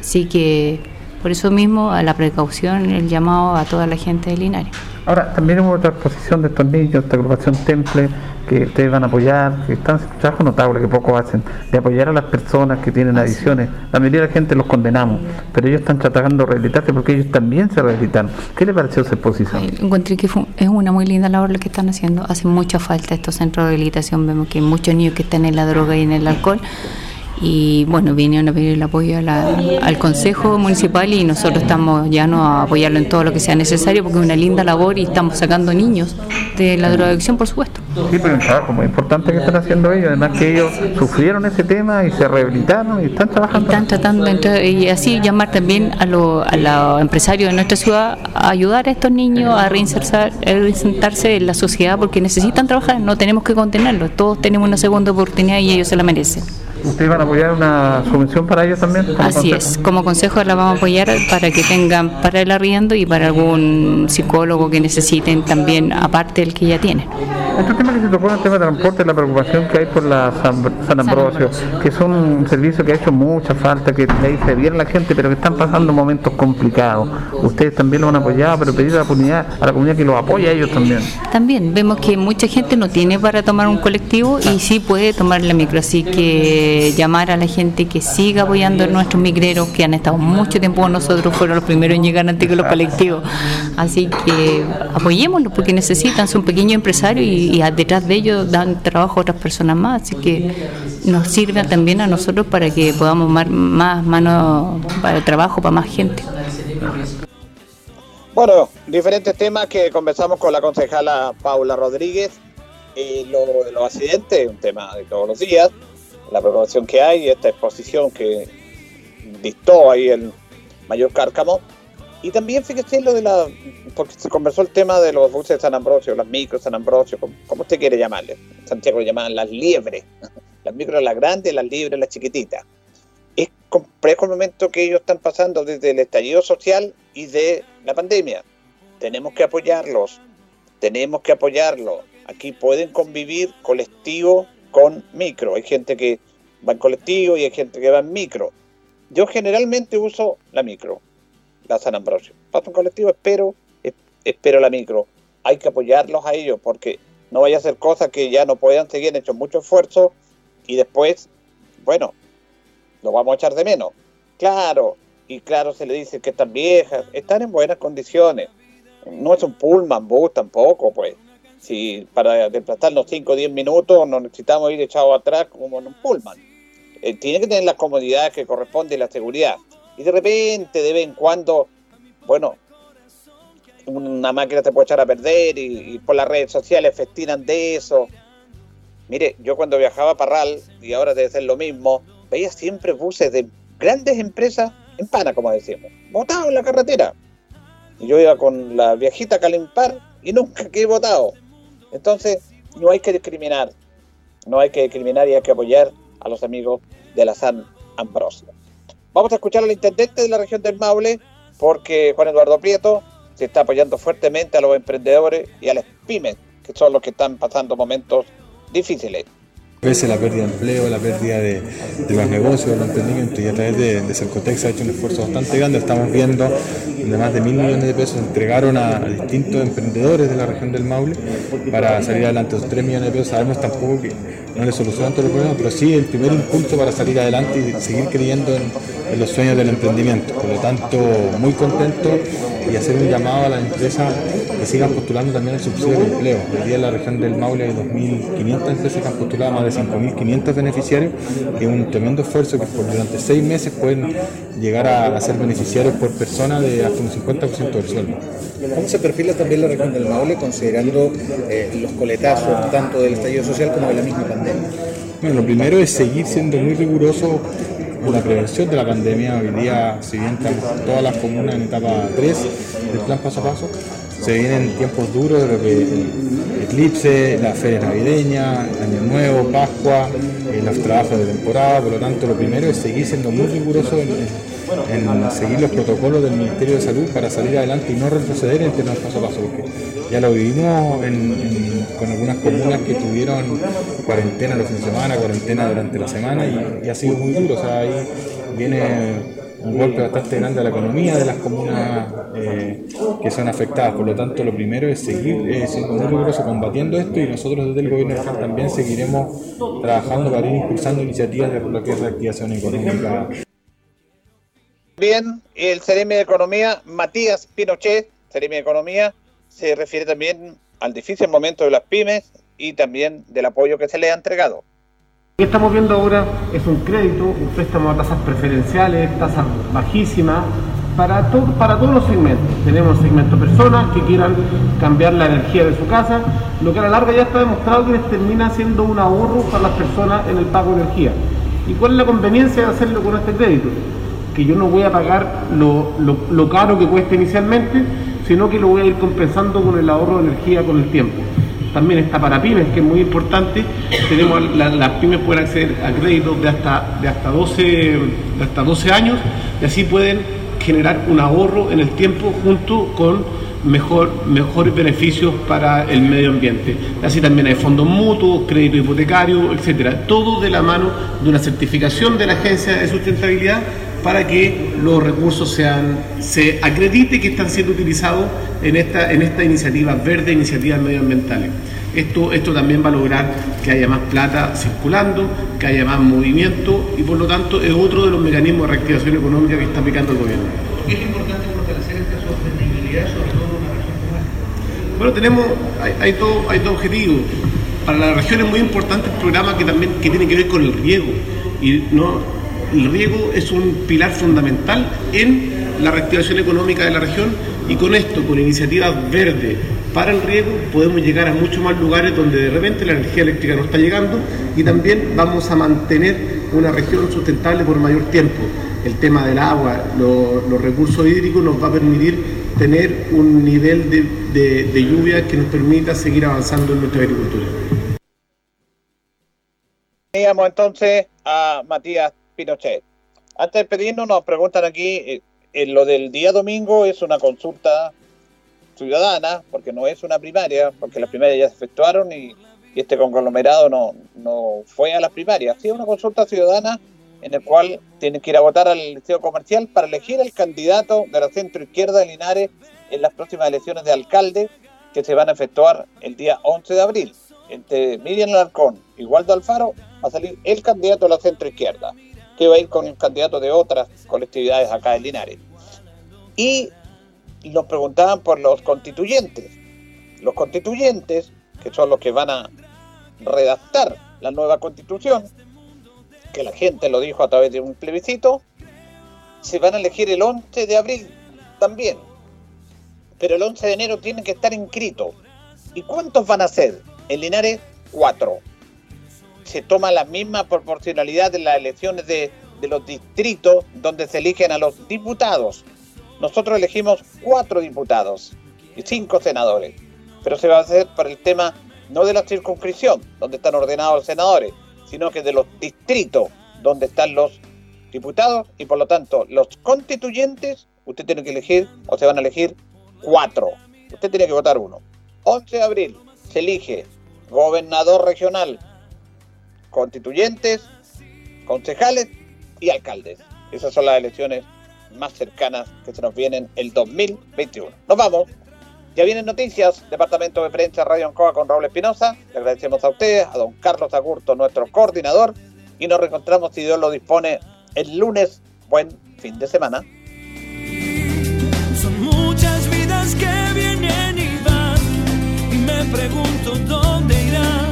Así que por eso mismo a la precaución, el llamado a toda la gente de Linares. Ahora, también hubo otra exposición de estos niños, esta agrupación Temple, que ustedes van a apoyar, que están haciendo un trabajo notable que poco hacen, de apoyar a las personas que tienen adicciones. La mayoría de la gente los condenamos, pero ellos están tratando de rehabilitarse porque ellos también se rehabilitaron. ¿Qué le pareció esa exposición? Encontré que fue- es una muy linda labor lo que están haciendo. Hace mucha falta estos centros de rehabilitación. Vemos que hay muchos niños que están en la droga y en el alcohol. Y bueno, vinieron a pedir el apoyo a la- al Consejo Municipal y nosotros estamos ya no a apoyarlo en todo lo que sea necesario porque es una linda labor y estamos sacando niños de la drogadicción, por supuesto. Sí, pero es un trabajo muy importante que están haciendo ellos, además que ellos sufrieron ese tema y se rehabilitaron y están trabajando. Están tratando entrar- y así llamar también a, lo- a los empresarios de nuestra ciudad a ayudar a estos niños a reinsertar- a reinsertarse en la sociedad porque necesitan trabajar, no tenemos que contenerlos, todos tenemos una segunda oportunidad y ellos se la merecen. ¿Ustedes van a apoyar una subvención para ellos también? Así consejo? es, como consejo la vamos a apoyar para que tengan para el arriendo y para algún psicólogo que necesiten también, aparte del que ya tienen. Otro tema que se tocó en el tema de transporte es la preocupación que hay por la San, San Ambrosio, que es un servicio que ha hecho mucha falta, que le dice bien a la gente, pero que están pasando momentos complicados. Ustedes también lo han apoyado, pero pedir a la comunidad, a la comunidad que los apoye a ellos también. También vemos que mucha gente no tiene para tomar un colectivo y sí puede tomar la micro, así que llamar a la gente que siga apoyando a nuestros migreros que han estado mucho tiempo con nosotros, fueron los primeros en llegar antes que los colectivos. Así que apoyémoslos porque necesitan, son pequeños empresarios y, y detrás de ellos dan trabajo a otras personas más, así que nos sirve también a nosotros para que podamos mar- más manos para el trabajo para más gente. Bueno, diferentes temas que conversamos con la concejala Paula Rodríguez. Eh, lo de los accidentes, un tema de todos los días, la preocupación que hay, esta exposición que dictó ahí el mayor Cárcamo. Y también fíjese lo de la, porque se conversó el tema de los buses de San Ambrosio, las micros San Ambrosio, como, como usted quiere llamarle. En Santiago le llaman las liebres, *laughs* las micros las grandes, las libres las chiquititas. Es complejo el momento que ellos están pasando desde el estallido social y de la pandemia. Tenemos que apoyarlos, tenemos que apoyarlos. Aquí pueden convivir colectivo con micro. Hay gente que va en colectivo y hay gente que va en micro. Yo generalmente uso la micro, la San Ambrosio. Paso en colectivo, espero, es- espero la micro. Hay que apoyarlos a ellos porque no vaya a ser cosas que ya no puedan seguir, han hecho mucho esfuerzo y después, bueno, lo vamos a echar de menos. Claro, y claro se le dice que están viejas, están en buenas condiciones. No es un pullman bus tampoco, pues. Si para desplazarnos 5 o 10 minutos no necesitamos ir echados atrás como en un pullman. Eh, tiene que tener las comodidades que corresponde y la seguridad. Y de repente, de vez en cuando, bueno, una máquina te puede echar a perder y, por las redes sociales festinan de eso. Mire, yo cuando viajaba a Parral, y ahora debe ser lo mismo, veía siempre buses de grandes empresas en pana, como decimos, botados en la carretera. Y yo iba con la viejita Calimpar y nunca quedé votado. Entonces, no hay que discriminar, no hay que discriminar y hay que apoyar a los amigos de la San Ambrosio. Vamos a escuchar al intendente de la región del Maule, porque Juan Eduardo Prieto se está apoyando fuertemente a los emprendedores y a las pymes, que son los que están pasando momentos difíciles. Pese la pérdida de empleo, la pérdida de, los negocios, del emprendimiento y a través de, de ha hecho un esfuerzo bastante grande. Estamos viendo de más de mil millones de pesos entregaron a, distintos emprendedores de la región del Maule para salir adelante. Los tres millones de pesos sabemos tampoco que no le solucionan todos los problemas, pero sí el primer impulso para salir adelante y seguir creyendo en, los sueños del emprendimiento. Por lo tanto, muy contento y hacer un llamado a las empresas que sigan postulando también el subsidio de empleo. Hoy día en la región del Maule hay 2.500 empresas que han postulado, más de 5.500 beneficiarios, que es un tremendo esfuerzo que por durante seis meses pueden llegar a, ser beneficiarios por persona de hasta un 50% del sueldo. ¿Cómo se perfila también la región del Maule considerando eh, los coletazos tanto del estallido social como de la misma pandemia? Bueno, lo primero es seguir siendo muy riguroso con la prevención de la pandemia. Hoy día, si bien estamos todas las comunas en etapa 3 del plan paso a paso, se vienen tiempos duros, de eclipse, la feria navideña, Año Nuevo, Pascua, eh, los trabajos de temporada, por lo tanto lo primero es seguir siendo muy riguroso en, seguir los protocolos del Ministerio de Salud para salir adelante y no retroceder en temas paso a paso, porque ya lo vivimos con algunas comunas que tuvieron cuarentena los fines de semana, cuarentena durante la semana y, ha sido muy duro, o sea, ahí viene un golpe bastante grande a la economía de las comunas eh, que son afectadas. Por lo tanto, lo primero es seguir eh, siendo muy riguroso combatiendo esto y nosotros desde el gobierno local también seguiremos trabajando para ir impulsando iniciativas de lo que es reactivación económica. Bien, el Ceremi de Economía, Matías Pinochet, Ceremi de Economía, se refiere también al difícil momento de las pymes y también del apoyo que se le ha entregado. Lo que estamos viendo ahora es un crédito, un préstamo a tasas preferenciales, tasas bajísimas, para, para todos los segmentos. Tenemos segmento personas que quieran cambiar la energía de su casa, lo que a la larga ya está demostrado que les termina siendo un ahorro para las personas en el pago de energía. ¿Y cuál es la conveniencia de hacerlo con este crédito? Que yo no voy a pagar lo, lo caro que cuesta inicialmente, sino que lo voy a ir compensando con el ahorro de energía con el tiempo también está para pymes, que es muy importante. Tenemos las pymes pueden acceder a créditos de hasta, de, hasta 12, de hasta 12 años y así pueden generar un ahorro en el tiempo junto con mejor, mejores beneficios para el medio ambiente. Así también hay fondos mutuos, crédito hipotecario, etcétera. Todo de la mano de una certificación de la Agencia de Sustentabilidad para que los recursos sean, se acredite que están siendo utilizados en esta, en esta iniciativa verde, iniciativas medioambientales. Esto, esto también va a lograr que haya más plata circulando, que haya más movimiento y por lo tanto es otro de los mecanismos de reactivación económica que está aplicando el gobierno. ¿Por qué es importante fortalecer esta sostenibilidad, sobre todo en una región como esta? Bueno, tenemos, hay, hay, todo, hay dos objetivos. Para la región es muy importante el programa que también que tiene que ver con el riego y no el riego es un pilar fundamental en la reactivación económica de la región y con esto, con iniciativas verdes para el riego, podemos llegar a muchos más lugares donde de repente la energía eléctrica no está llegando y también vamos a mantener una región sustentable por mayor tiempo. El tema del agua, los recursos hídricos nos va a permitir tener un nivel de, lluvia que nos permita seguir avanzando en nuestra agricultura. Veamos entonces a Matías Pinochet. Antes de pedirnos, nos preguntan aquí, eh, en lo del día domingo es una consulta ciudadana, porque no es una primaria, porque las primarias ya se efectuaron y, este conglomerado no, no fue a las primarias. Sí, una consulta ciudadana en el cual tienen que ir a votar al liceo comercial para elegir el candidato de la centro izquierda de Linares en las próximas elecciones de alcalde que se van a efectuar el día 11 de abril. entre Miriam Alarcón y Waldo Alfaro, va a salir el candidato de la centro izquierda, que va a ir con el candidato de otras colectividades acá en Linares. Y nos preguntaban por los constituyentes. Los constituyentes, que son los que van a redactar la nueva constitución, que la gente lo dijo a través de un plebiscito, se van a elegir el 11 de abril también. Pero el 11 de enero tienen que estar inscritos. ¿Y cuántos van a ser? En Linares, cuatro. Se toma la misma proporcionalidad de las elecciones de, de los distritos donde se eligen a los diputados. Nosotros elegimos cuatro diputados y cinco senadores. Pero se va a hacer por el tema no de la circunscripción, donde están ordenados los senadores, sino que de los distritos donde están los diputados y por lo tanto los constituyentes, usted tiene que elegir o se van a elegir cuatro. Usted tiene que votar uno. 11 de abril se elige gobernador regional, constituyentes, concejales y alcaldes. Esas son las elecciones más cercanas que se nos vienen el 2021. Nos vamos. Ya vienen noticias, Departamento de Prensa Radio Ancoa con Raúl Espinosa. Le agradecemos a ustedes, a don Carlos Agurto, nuestro coordinador, y nos reencontramos, si Dios lo dispone, el lunes. Buen fin de semana. Son muchas vidas que vienen y van y me pregunto dónde irán.